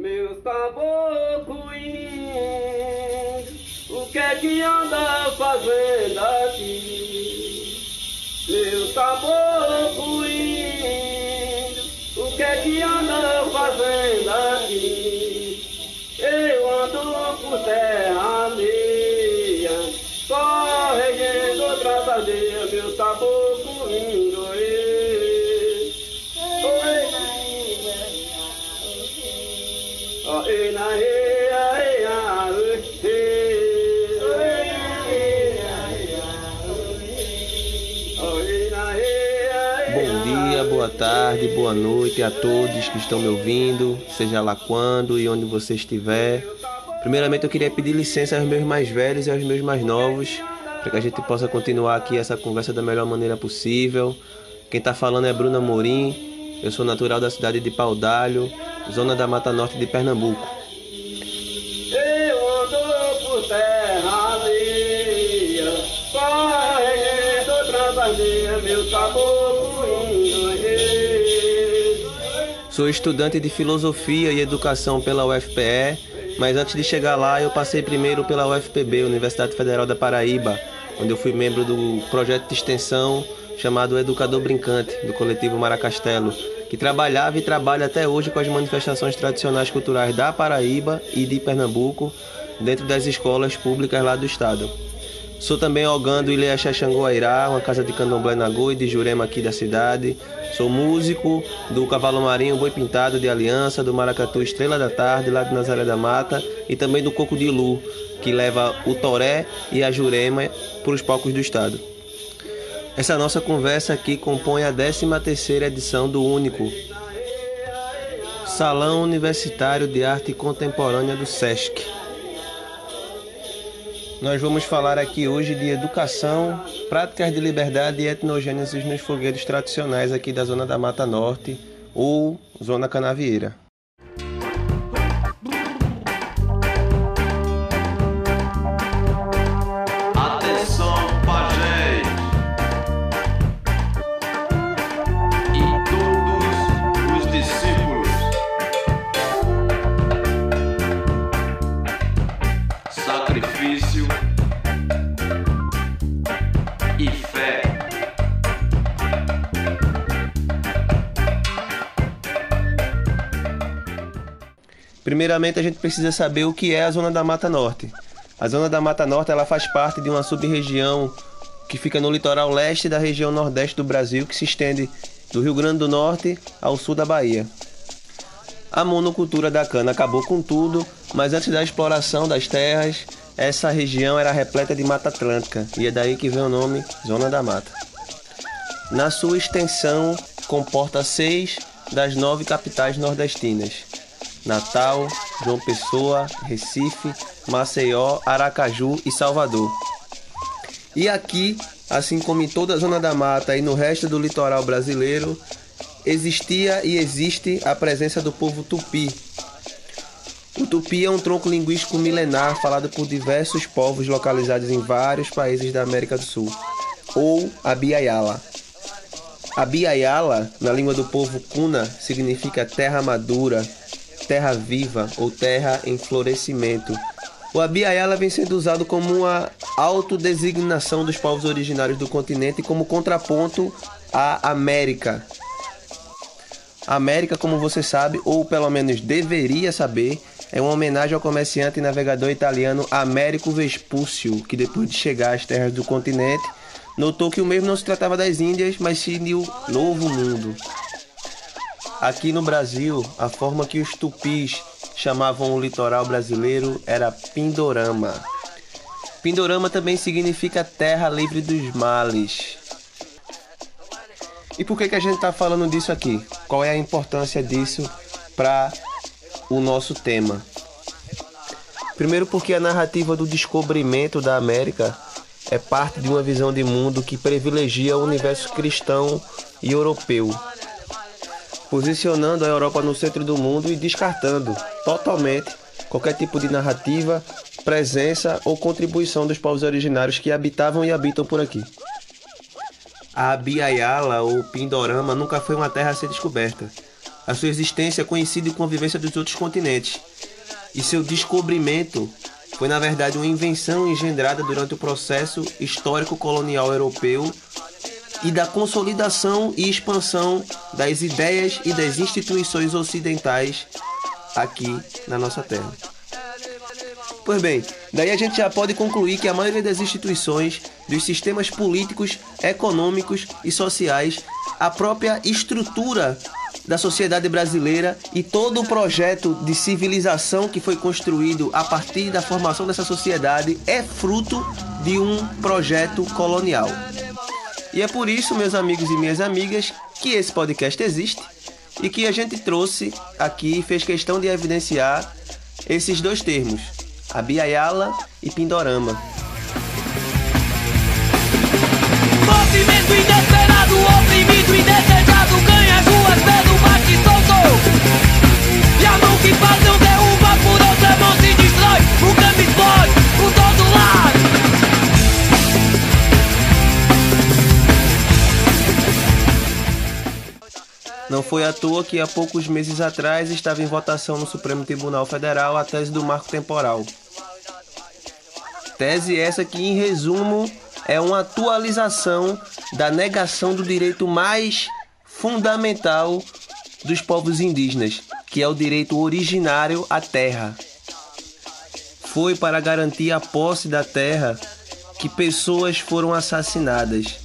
Meus caboclos, o que é que anda fazendo aqui? Meus caboclos, o que é que anda fazendo aqui? Eu ando por terra só regendo outras aldeias, meu caboclo tarde, boa noite a todos que estão me ouvindo, seja lá quando e onde você estiver. Primeiramente, eu queria pedir licença aos meus mais velhos e aos meus mais novos, para que a gente possa continuar aqui essa conversa da melhor maneira possível. Quem está falando é Bruna Morim, eu sou natural da cidade de Paudalho, zona da Mata Norte de Pernambuco. Sou estudante de filosofia e educação pela UFPE, mas antes de chegar lá eu passei primeiro pela UFPB, Universidade Federal da Paraíba, onde eu fui membro do projeto de extensão chamado Educador Brincante, do coletivo Maracastelo, que trabalhava e trabalha até hoje com as manifestações tradicionais culturais da Paraíba e de Pernambuco, dentro das escolas públicas lá do estado. Sou também ogã do Ilha Xanguairá, uma casa de candomblé na Goi, de Jurema aqui da cidade. Sou músico do Cavalo Marinho Boi Pintado de Aliança, do Maracatu Estrela da Tarde, lá de Nazaré da Mata, e também do Coco de Lu, que leva o Toré e a Jurema para os palcos do estado. Essa nossa conversa aqui compõe a 13ª edição do Único, Salão Universitário de Arte Contemporânea do SESC. Nós vamos falar aqui hoje de educação, práticas de liberdade e etnogênesis nos fogueiros tradicionais aqui da Zona da Mata Norte ou Zona Canavieira. Primeiramente, a gente precisa saber o que é a Zona da Mata Norte. A Zona da Mata Norte ela faz parte de uma sub-região que fica no litoral leste da região nordeste do Brasil, que se estende do Rio Grande do Norte ao sul da Bahia. A monocultura da cana acabou com tudo, mas antes da exploração das terras, essa região era repleta de mata atlântica, e é daí que vem o nome Zona da Mata. Na sua extensão, comporta seis das nove capitais nordestinas: Natal, João Pessoa, Recife, Maceió, Aracaju e Salvador. E aqui, assim como em toda a Zona da Mata e no resto do litoral brasileiro, existia e existe a presença do povo tupi. O tupi é um tronco linguístico milenar falado por diversos povos localizados em vários países da América do Sul, ou a Biayala. A Biayala, na língua do povo Kuna, significa terra madura, terra viva ou terra em florescimento. O Abiayala vem sendo usado como uma autodesignação dos povos originários do continente como contraponto à América. América, como você sabe, ou pelo menos deveria saber, é uma homenagem ao comerciante e navegador italiano Américo Vespúcio, que depois de chegar às terras do continente, notou que o mesmo não se tratava das Índias, mas sim de um novo mundo. Aqui no Brasil, a forma que os tupis chamavam o litoral brasileiro era Pindorama. Pindorama também significa terra livre dos males. E por que, que a gente está falando disso aqui? Qual é a importância disso para o nosso tema? Primeiro, porque a narrativa do descobrimento da América é parte de uma visão de mundo que privilegia o universo cristão e europeu, posicionando a Europa no centro do mundo e descartando totalmente qualquer tipo de narrativa, presença ou contribuição dos povos originários que habitavam e habitam por aqui. A Biayala ou Pindorama nunca foi uma terra a ser descoberta. a sua existência, conhecida e convivência dos outros continentes. E seu descobrimento foi, na verdade, uma invenção engendrada durante o processo histórico colonial europeu e da consolidação e expansão das ideias e das instituições ocidentais aqui na nossa terra. Pois bem, daí a gente já pode concluir que a maioria das instituições, dos sistemas políticos, econômicos e sociais, a própria estrutura da sociedade brasileira e todo o projeto de civilização que foi construído a partir da formação dessa sociedade é fruto de um projeto colonial. E é por isso, meus amigos e minhas amigas, que esse podcast existe e que a gente trouxe aqui e fez questão de evidenciar esses dois termos, Abiaiala e Pindorama. Movimento inesperado, oprimido, ruas pelo bate E a mão que faz não foi à toa que há poucos meses atrás estava em votação no Supremo Tribunal Federal a tese do marco temporal. Tese essa que, em resumo, é uma atualização da negação do direito mais fundamental dos povos indígenas, que é o direito originário à terra. Foi para garantir a posse da terra que pessoas foram assassinadas,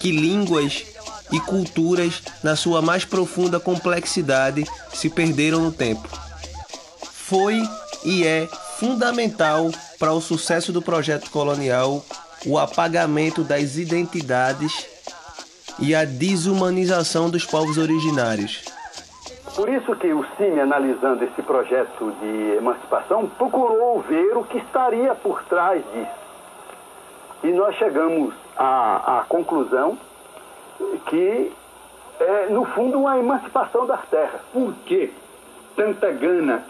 que línguas e culturas, na sua mais profunda complexidade, se perderam no tempo. Foi e é fundamental para o sucesso do projeto colonial o apagamento das identidades e a desumanização dos povos originários. Por isso que o CIMI, analisando esse projeto de emancipação, procurou ver o que estaria por trás disso. E nós chegamos à, à conclusão que é, no fundo, uma emancipação das terras. Por que tanta gana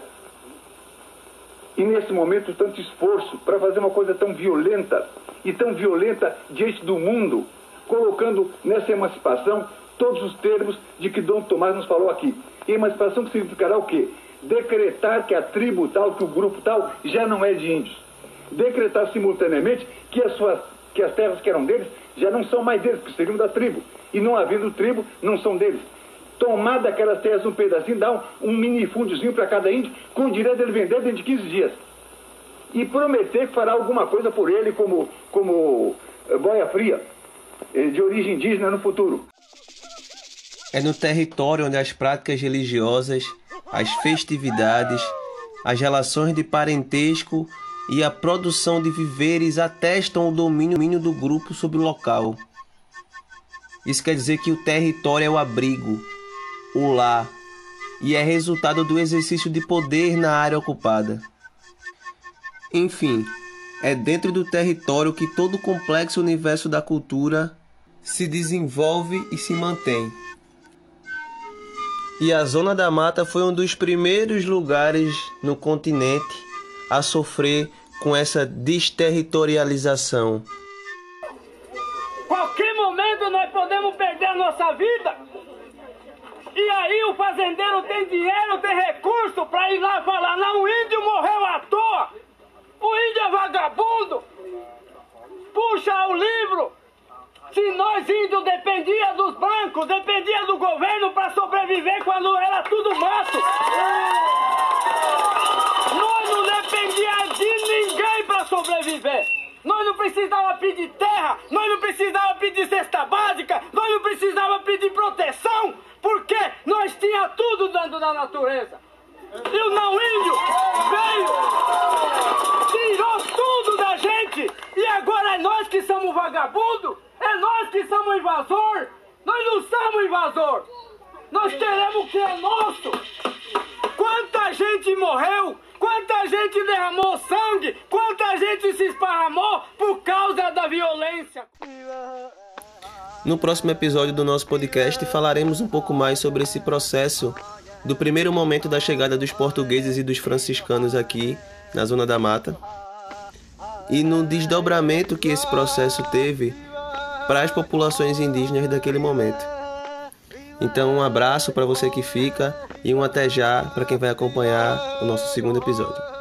e nesse momento tanto esforço para fazer uma coisa tão violenta e tão violenta diante do mundo, colocando nessa emancipação todos os termos de que Dom Tomás nos falou aqui. E emancipação que significará o quê? Decretar que a tribo tal, que o grupo tal já não é de índios. Decretar simultaneamente que as, suas, que as terras que eram deles já não são mais deles, porque seriam da tribo. E não havendo tribo, não são deles. Tomar daquelas terras um pedacinho, dar um, um minifúndiozinho para cada índio, com o direito dele vender dentro de 15 dias. E prometer que fará alguma coisa por ele como, como eh, boia fria, eh, de origem indígena no futuro. É no território onde as práticas religiosas, as festividades, as relações de parentesco e a produção de viveres atestam o domínio do grupo sobre o local. Isso quer dizer que o território é o abrigo, o lar, e é resultado do exercício de poder na área ocupada. Enfim, é dentro do território que todo o complexo universo da cultura se desenvolve e se mantém. E a Zona da Mata foi um dos primeiros lugares no continente a sofrer com essa desterritorialização. Qualquer momento nós podemos perder a nossa vida. E aí o fazendeiro tem dinheiro, tem recurso para ir lá falar, não, o índio morreu à toa. O índio é vagabundo. Puxa o livro. Se nós índios dependia dos bancos, dependia do governo para sobreviver quando era tudo mato. Nós não dependia de ninguém para sobreviver. Nós não precisava nós não precisava pedir cesta básica, nós não precisava pedir proteção, porque nós tinha tudo dando da natureza. E o não índio veio, tirou tudo da gente, e agora é nós que somos vagabundo, é nós que somos invasor. Nós não somos invasor. Nós queremos o que é nosso. Quanta gente morreu, quanta gente derramou sangue, quanta gente se esparramou por causa da violência. No próximo episódio do nosso podcast falaremos um pouco mais sobre esse processo do primeiro momento da chegada dos portugueses e dos franciscanos aqui na Zona da Mata e no desdobramento que esse processo teve para as populações indígenas daquele momento. Então, um abraço para você que fica e um até já para quem vai acompanhar o nosso segundo episódio.